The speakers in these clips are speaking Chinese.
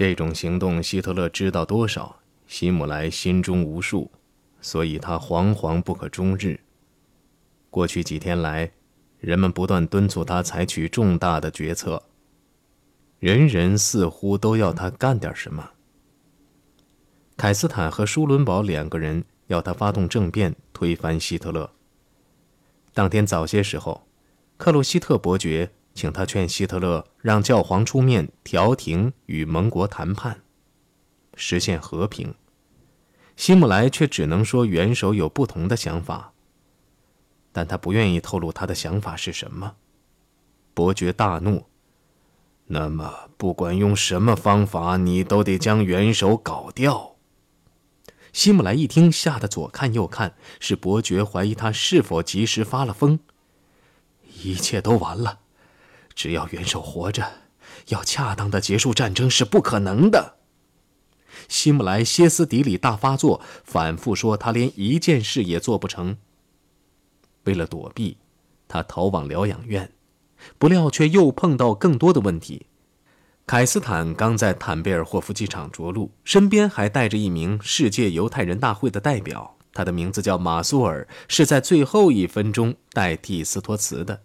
这种行动，希特勒知道多少？希姆莱心中无数，所以他惶惶不可终日。过去几天来，人们不断敦促他采取重大的决策，人人似乎都要他干点什么。凯斯坦和舒伦堡两个人要他发动政变，推翻希特勒。当天早些时候，克洛希特伯爵。请他劝希特勒让教皇出面调停与盟国谈判，实现和平。希姆莱却只能说元首有不同的想法，但他不愿意透露他的想法是什么。伯爵大怒：“那么，不管用什么方法，你都得将元首搞掉。”希姆莱一听，吓得左看右看，是伯爵怀疑他是否及时发了疯。一切都完了。只要元首活着，要恰当的结束战争是不可能的。希姆莱歇斯底里大发作，反复说他连一件事也做不成。为了躲避，他逃往疗养院，不料却又碰到更多的问题。凯斯坦刚在坦贝尔霍夫机场着陆，身边还带着一名世界犹太人大会的代表，他的名字叫马苏尔，是在最后一分钟代替斯托茨的。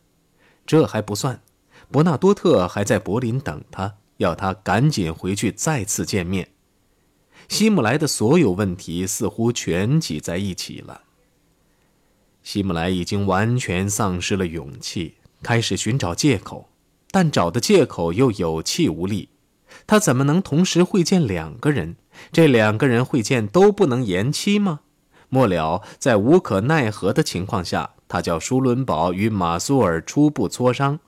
这还不算。伯纳多特还在柏林等他，要他赶紧回去再次见面。希姆莱的所有问题似乎全挤在一起了。希姆莱已经完全丧失了勇气，开始寻找借口，但找的借口又有气无力。他怎么能同时会见两个人？这两个人会见都不能延期吗？末了，在无可奈何的情况下，他叫舒伦堡与马苏尔初步磋商。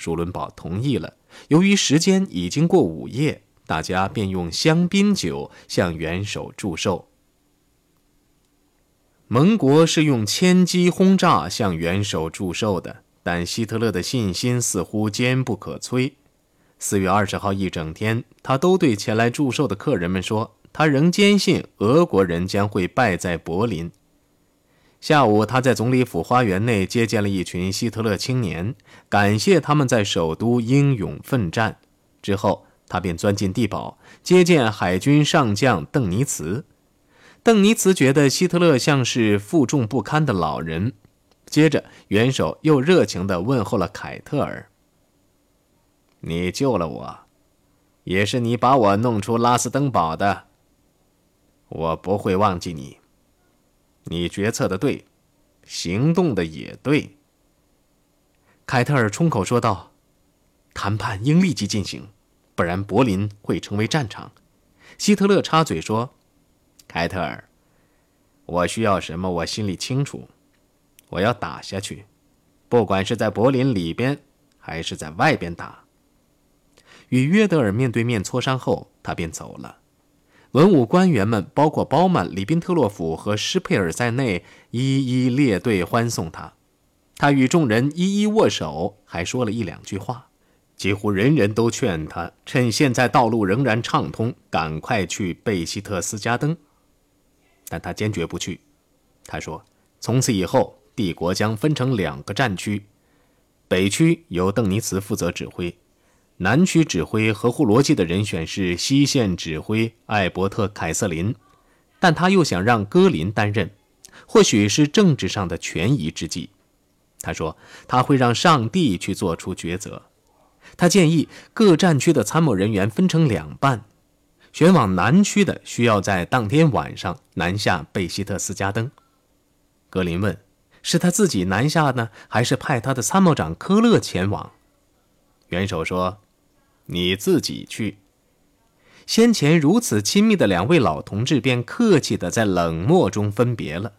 舒伦堡同意了。由于时间已经过午夜，大家便用香槟酒向元首祝寿。盟国是用千机轰炸向元首祝寿的，但希特勒的信心似乎坚不可摧。四月二十号一整天，他都对前来祝寿的客人们说，他仍坚信俄国人将会败在柏林。下午，他在总理府花园内接见了一群希特勒青年，感谢他们在首都英勇奋战。之后，他便钻进地堡接见海军上将邓尼茨。邓尼茨觉得希特勒像是负重不堪的老人。接着，元首又热情地问候了凯特尔：“你救了我，也是你把我弄出拉斯登堡的。我不会忘记你。”你决策的对，行动的也对。凯特尔冲口说道：“谈判应立即进行，不然柏林会成为战场。”希特勒插嘴说：“凯特尔，我需要什么，我心里清楚。我要打下去，不管是在柏林里边，还是在外边打。”与约德尔面对面磋商后，他便走了。文武官员们，包括包曼、里宾特洛甫和施佩尔在内，一一列队欢送他。他与众人一一握手，还说了一两句话。几乎人人都劝他趁现在道路仍然畅通，赶快去贝希特斯加登。但他坚决不去。他说：“从此以后，帝国将分成两个战区，北区由邓尼茨负责指挥。”南区指挥合乎逻辑的人选是西线指挥艾伯特·凯瑟琳，但他又想让戈林担任，或许是政治上的权宜之计。他说他会让上帝去做出抉择。他建议各战区的参谋人员分成两半，选往南区的需要在当天晚上南下贝希特斯加登。格林问：是他自己南下呢，还是派他的参谋长科勒前往？元首说。你自己去。先前如此亲密的两位老同志，便客气地在冷漠中分别了。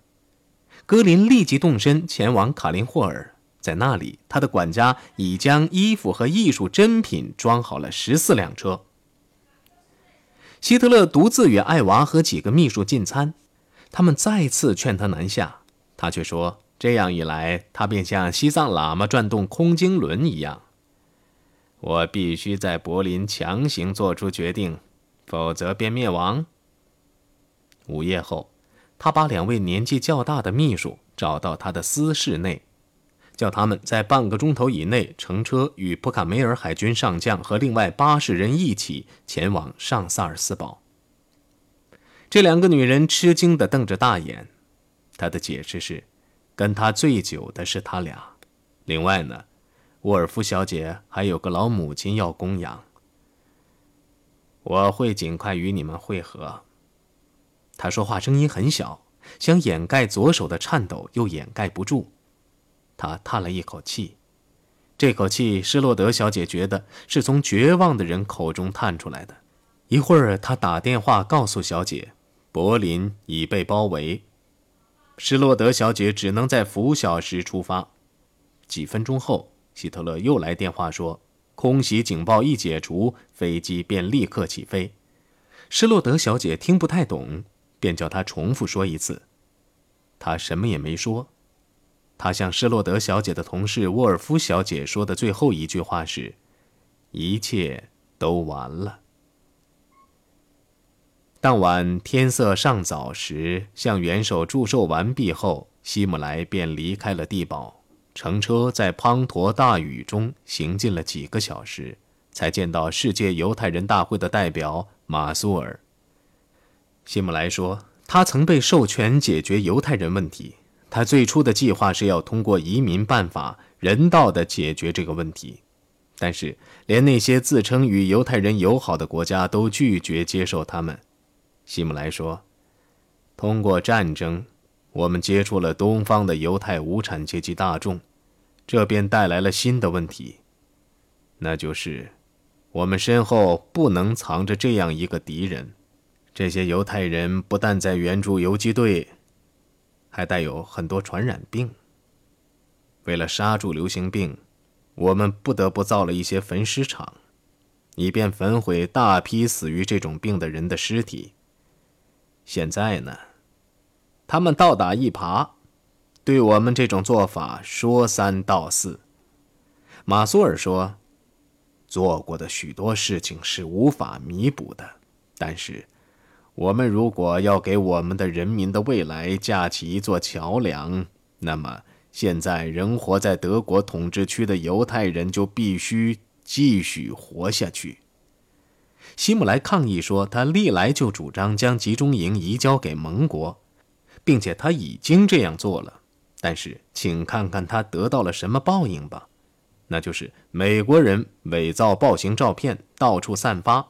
格林立即动身前往卡林霍尔，在那里，他的管家已将衣服和艺术珍品装好了十四辆车。希特勒独自与艾娃和几个秘书进餐，他们再次劝他南下，他却说：“这样一来，他便像西藏喇嘛转动空经轮一样。”我必须在柏林强行做出决定，否则便灭亡。午夜后，他把两位年纪较大的秘书找到他的私室内，叫他们在半个钟头以内乘车与普卡梅尔海军上将和另外八十人一起前往上萨尔斯堡。这两个女人吃惊地瞪着大眼。他的解释是，跟他醉酒的是他俩。另外呢，沃尔夫小姐还有个老母亲要供养。我会尽快与你们会合。他说话声音很小，想掩盖左手的颤抖，又掩盖不住。他叹了一口气，这口气施洛德小姐觉得是从绝望的人口中叹出来的。一会儿，他打电话告诉小姐，柏林已被包围。施洛德小姐只能在拂晓时出发。几分钟后，希特勒又来电话说，空袭警报一解除，飞机便立刻起飞。施洛德小姐听不太懂，便叫他重复说一次。他什么也没说。他向施洛德小姐的同事沃尔夫小姐说的最后一句话是：“一切都完了。”当晚天色尚早时，向元首祝寿完毕后，希姆莱便离开了地堡，乘车在滂沱大雨中行进了几个小时，才见到世界犹太人大会的代表马苏尔。希姆莱说，他曾被授权解决犹太人问题。他最初的计划是要通过移民办法人道地解决这个问题，但是连那些自称与犹太人友好的国家都拒绝接受他们。希姆莱说：“通过战争，我们接触了东方的犹太无产阶级大众，这便带来了新的问题，那就是我们身后不能藏着这样一个敌人。这些犹太人不但在援助游击队。”还带有很多传染病。为了刹住流行病，我们不得不造了一些焚尸场，以便焚毁大批死于这种病的人的尸体。现在呢，他们倒打一耙，对我们这种做法说三道四。马苏尔说：“做过的许多事情是无法弥补的，但是……”我们如果要给我们的人民的未来架起一座桥梁，那么现在仍活在德国统治区的犹太人就必须继续活下去。希姆莱抗议说，他历来就主张将集中营移交给盟国，并且他已经这样做了。但是，请看看他得到了什么报应吧，那就是美国人伪造暴行照片，到处散发。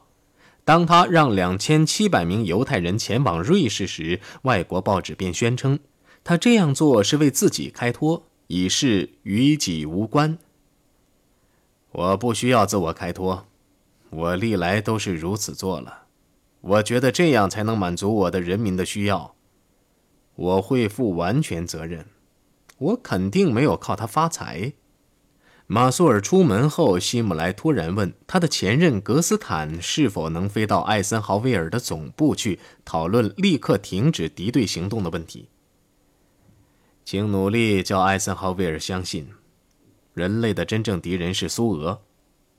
当他让两千七百名犹太人前往瑞士时，外国报纸便宣称，他这样做是为自己开脱，以示与己无关。我不需要自我开脱，我历来都是如此做了。我觉得这样才能满足我的人民的需要。我会负完全责任，我肯定没有靠他发财。马苏尔出门后，希姆莱突然问他的前任格斯坦是否能飞到艾森豪威尔的总部去讨论立刻停止敌对行动的问题。请努力叫艾森豪威尔相信，人类的真正敌人是苏俄，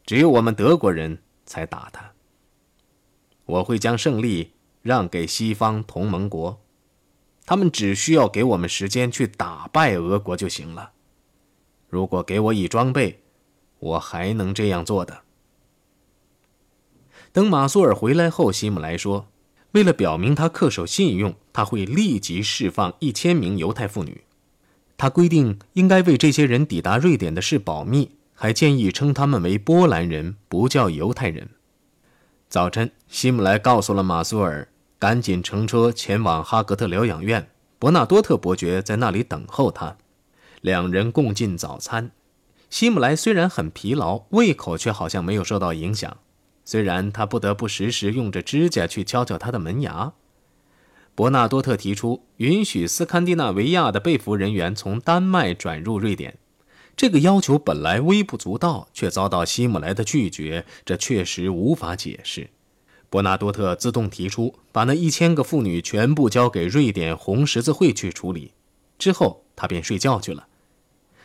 只有我们德国人才打他。我会将胜利让给西方同盟国，他们只需要给我们时间去打败俄国就行了。如果给我以装备，我还能这样做的。等马苏尔回来后，希姆莱说：“为了表明他恪守信用，他会立即释放一千名犹太妇女。他规定应该为这些人抵达瑞典的事保密，还建议称他们为波兰人，不叫犹太人。”早晨，希姆莱告诉了马苏尔，赶紧乘车前往哈格特疗养院，伯纳多特伯爵在那里等候他。两人共进早餐。希姆莱虽然很疲劳，胃口却好像没有受到影响。虽然他不得不时时用着指甲去敲敲他的门牙。伯纳多特提出允许斯堪的纳维亚的被俘人员从丹麦转入瑞典，这个要求本来微不足道，却遭到希姆莱的拒绝。这确实无法解释。伯纳多特自动提出把那一千个妇女全部交给瑞典红十字会去处理，之后他便睡觉去了。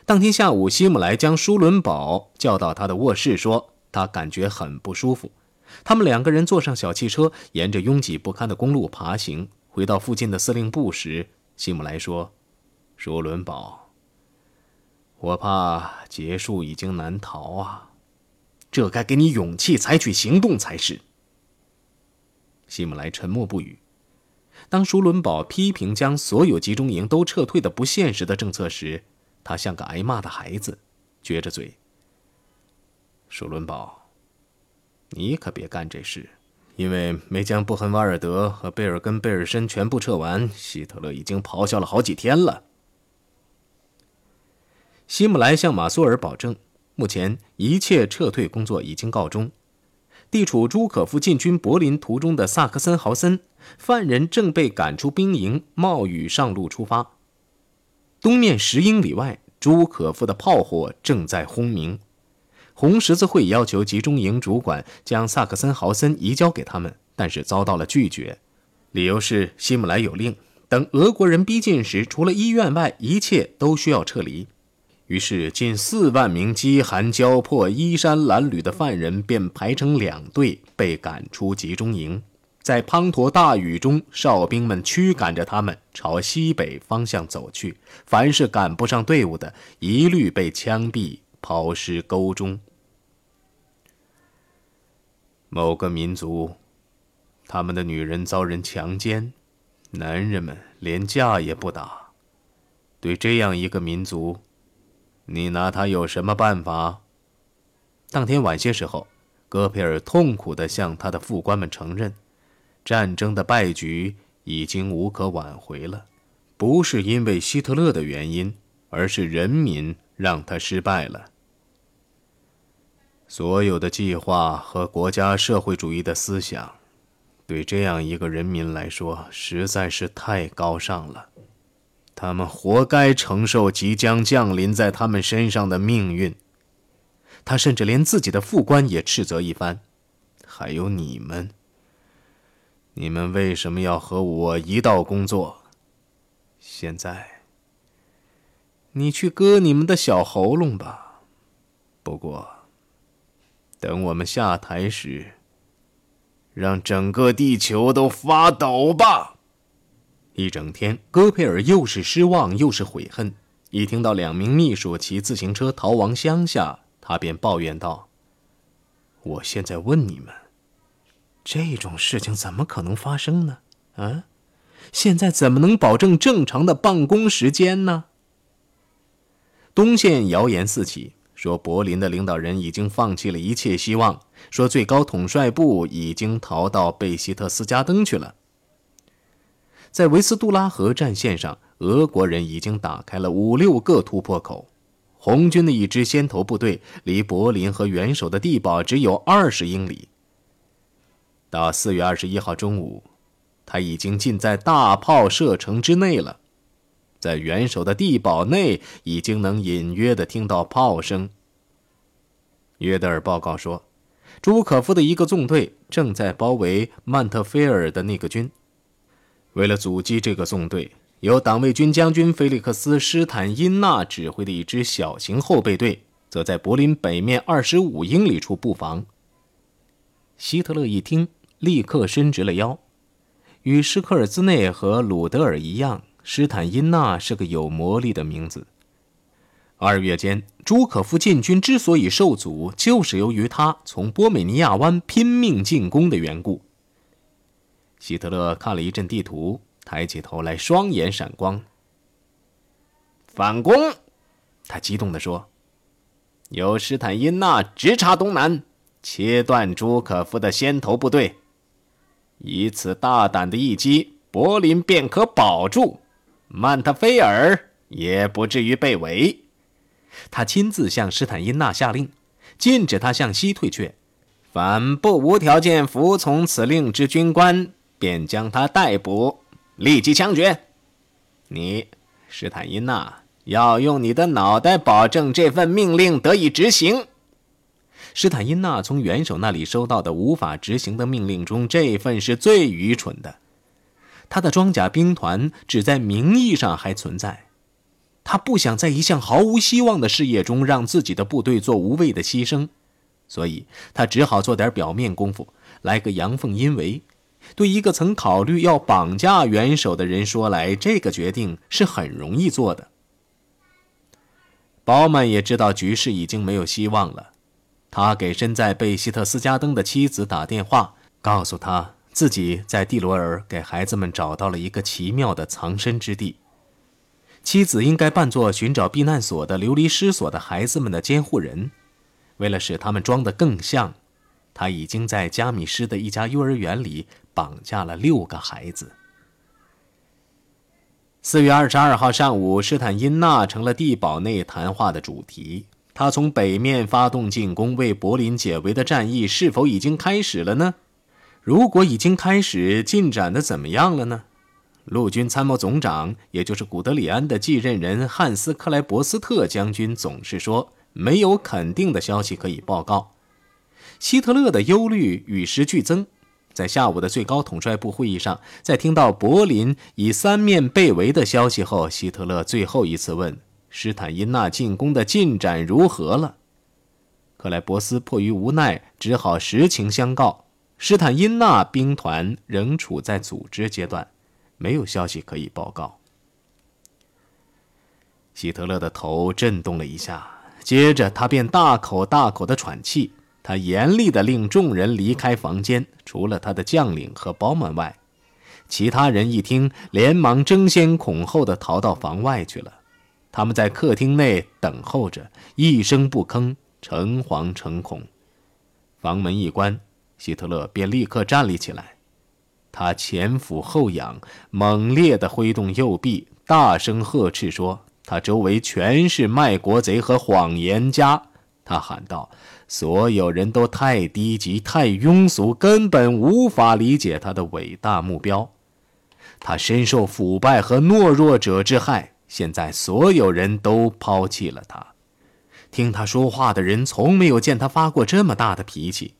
当天下午，希姆莱将舒伦堡叫到他的卧室，说他感觉很不舒服。他们两个人坐上小汽车，沿着拥挤不堪的公路爬行。回到附近的司令部时，希姆莱说：“舒伦堡，我怕结束已经难逃啊！这该给你勇气，采取行动才是。希姆莱沉默不语。当舒伦堡批评将所有集中营都撤退的不现实的政策时，他像个挨骂的孩子，撅着嘴。舒伦堡，你可别干这事，因为没将布痕瓦尔德和贝尔根贝尔申全部撤完，希特勒已经咆哮了好几天了。希姆莱向马苏尔保证，目前一切撤退工作已经告终。地处朱可夫进军柏林途中的萨克森豪森，犯人正被赶出兵营，冒雨上路出发。东面十英里外，朱可夫的炮火正在轰鸣。红十字会要求集中营主管将萨克森豪森移交给他们，但是遭到了拒绝，理由是希姆莱有令，等俄国人逼近时，除了医院外，一切都需要撤离。于是，近四万名饥寒交迫、衣衫褴褛的犯人便排成两队，被赶出集中营。在滂沱大雨中，哨兵们驱赶着他们朝西北方向走去。凡是赶不上队伍的，一律被枪毙，抛尸沟中。某个民族，他们的女人遭人强奸，男人们连架也不打。对这样一个民族，你拿他有什么办法？当天晚些时候，戈培尔痛苦地向他的副官们承认，战争的败局已经无可挽回了，不是因为希特勒的原因，而是人民让他失败了。所有的计划和国家社会主义的思想，对这样一个人民来说实在是太高尚了。他们活该承受即将降临在他们身上的命运。他甚至连自己的副官也斥责一番，还有你们，你们为什么要和我一道工作？现在，你去割你们的小喉咙吧。不过，等我们下台时，让整个地球都发抖吧。一整天，戈培尔又是失望又是悔恨。一听到两名秘书骑自行车逃亡乡下，他便抱怨道：“我现在问你们，这种事情怎么可能发生呢？啊，现在怎么能保证正常的办公时间呢？”东线谣言四起，说柏林的领导人已经放弃了一切希望，说最高统帅部已经逃到贝希特斯加登去了。在维斯杜拉河战线上，俄国人已经打开了五六个突破口。红军的一支先头部队离柏林和元首的地堡只有二十英里。到四月二十一号中午，他已经进在大炮射程之内了。在元首的地堡内，已经能隐约的听到炮声。约德尔报告说，朱可夫的一个纵队正在包围曼特菲尔的那个军。为了阻击这个纵队，由党卫军将军菲利克斯·施坦因纳指挥的一支小型后备队，则在柏林北面二十五英里处布防。希特勒一听，立刻伸直了腰。与施克尔兹内和鲁德尔一样，施坦因纳是个有魔力的名字。二月间，朱可夫进军之所以受阻，就是由于他从波美尼亚湾拼命进攻的缘故。希特勒看了一阵地图，抬起头来，双眼闪光。反攻！他激动地说：“由施坦因纳直插东南，切断朱可夫的先头部队。以此大胆的一击，柏林便可保住，曼特菲尔也不至于被围。”他亲自向施坦因纳下令，禁止他向西退却，凡不无条件服从此令之军官。便将他逮捕，立即枪决。你，施坦因纳，要用你的脑袋保证这份命令得以执行。施坦因纳从元首那里收到的无法执行的命令中，这份是最愚蠢的。他的装甲兵团只在名义上还存在，他不想在一项毫无希望的事业中让自己的部队做无谓的牺牲，所以他只好做点表面功夫，来个阳奉阴违。对一个曾考虑要绑架元首的人说来，这个决定是很容易做的。鲍曼也知道局势已经没有希望了，他给身在贝希特斯加登的妻子打电话，告诉他自己在蒂罗尔给孩子们找到了一个奇妙的藏身之地。妻子应该扮作寻找避难所的流离失所的孩子们的监护人，为了使他们装得更像，他已经在加米施的一家幼儿园里绑架了六个孩子。四月二十二号上午，施坦因纳成了地堡内谈话的主题。他从北面发动进攻，为柏林解围的战役是否已经开始了呢？如果已经开始，进展的怎么样了呢？陆军参谋总长，也就是古德里安的继任人汉斯·克莱伯斯特将军总是说，没有肯定的消息可以报告。希特勒的忧虑与时俱增。在下午的最高统帅部会议上，在听到柏林已三面被围的消息后，希特勒最后一次问施坦因纳进攻的进展如何了。克莱伯斯迫于无奈，只好实情相告：施坦因纳兵团仍处在组织阶段，没有消息可以报告。希特勒的头震动了一下，接着他便大口大口地喘气。他严厉地令众人离开房间，除了他的将领和包曼外，其他人一听，连忙争先恐后地逃到房外去了。他们在客厅内等候着，一声不吭，诚惶诚恐。房门一关，希特勒便立刻站立起来，他前俯后仰，猛烈地挥动右臂，大声呵斥说：“他周围全是卖国贼和谎言家。”他喊道。所有人都太低级、太庸俗，根本无法理解他的伟大目标。他深受腐败和懦弱者之害，现在所有人都抛弃了他。听他说话的人从没有见他发过这么大的脾气。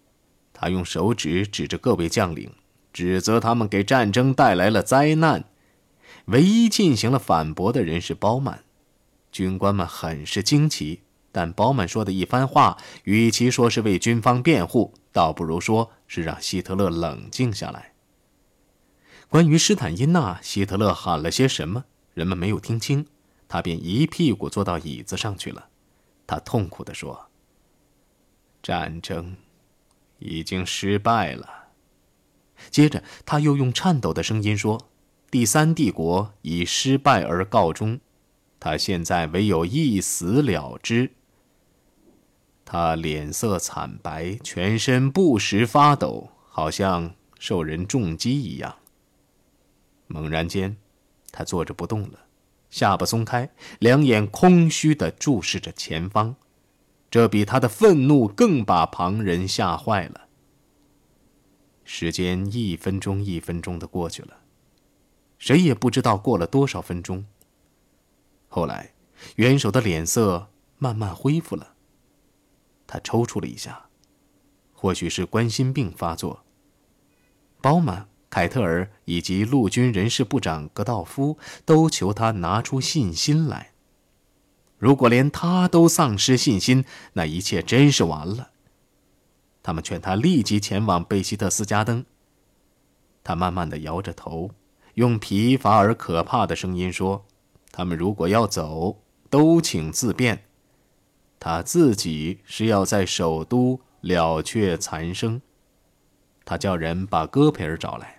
他用手指指着各位将领，指责他们给战争带来了灾难。唯一进行了反驳的人是包曼。军官们很是惊奇。但包曼说的一番话，与其说是为军方辩护，倒不如说是让希特勒冷静下来。关于施坦因纳，希特勒喊了些什么，人们没有听清，他便一屁股坐到椅子上去了。他痛苦地说：“战争已经失败了。”接着，他又用颤抖的声音说：“第三帝国以失败而告终，他现在唯有一死了之。”他脸色惨白，全身不时发抖，好像受人重击一样。猛然间，他坐着不动了，下巴松开，两眼空虚地注视着前方。这比他的愤怒更把旁人吓坏了。时间一分钟一分钟的过去了，谁也不知道过了多少分钟。后来，元首的脸色慢慢恢复了。他抽搐了一下，或许是冠心病发作。包曼、凯特尔以及陆军人事部长格道夫都求他拿出信心来。如果连他都丧失信心，那一切真是完了。他们劝他立即前往贝希特斯加登。他慢慢的摇着头，用疲乏而可怕的声音说：“他们如果要走，都请自便。”他自己是要在首都了却残生。他叫人把戈培尔找来。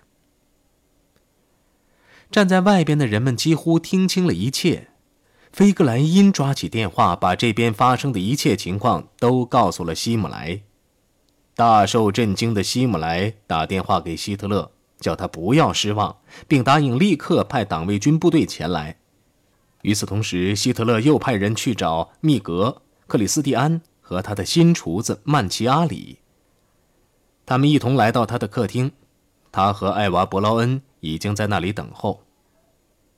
站在外边的人们几乎听清了一切。菲格莱因抓起电话，把这边发生的一切情况都告诉了希姆莱。大受震惊的希姆莱打电话给希特勒，叫他不要失望，并答应立刻派党卫军部队前来。与此同时，希特勒又派人去找密格。克里斯蒂安和他的新厨子曼奇阿里。他们一同来到他的客厅，他和艾娃·伯劳恩已经在那里等候。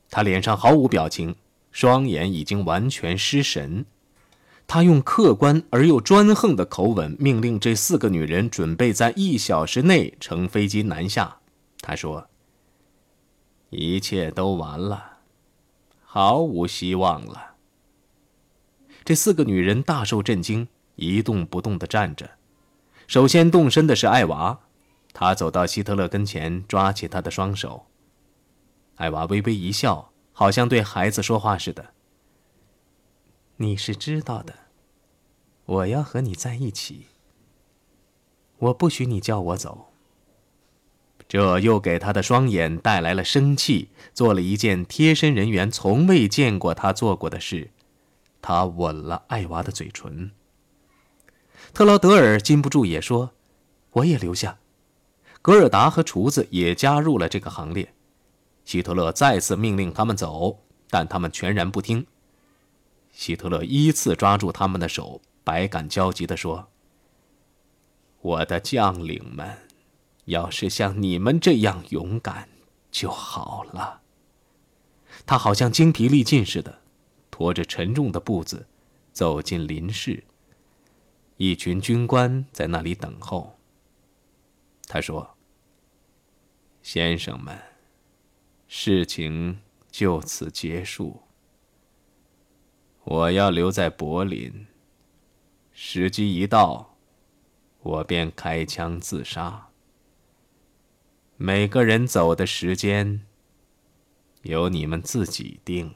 他脸上毫无表情，双眼已经完全失神。他用客观而又专横的口吻命令这四个女人准备在一小时内乘飞机南下。他说：“一切都完了，毫无希望了。”这四个女人大受震惊，一动不动地站着。首先动身的是艾娃，她走到希特勒跟前，抓起他的双手。艾娃微微一笑，好像对孩子说话似的。你是知道的，我要和你在一起。我不许你叫我走。”这又给他的双眼带来了生气，做了一件贴身人员从未见过他做过的事，他吻了艾娃的嘴唇。特劳德尔禁不住也说：“我也留下。”格尔达和厨子也加入了这个行列。希特勒再次命令他们走，但他们全然不听。希特勒依次抓住他们的手，百感交集地说：“我的将领们。”要是像你们这样勇敢就好了。他好像精疲力尽似的，拖着沉重的步子走进林室。一群军官在那里等候。他说：“先生们，事情就此结束。我要留在柏林，时机一到，我便开枪自杀。”每个人走的时间，由你们自己定。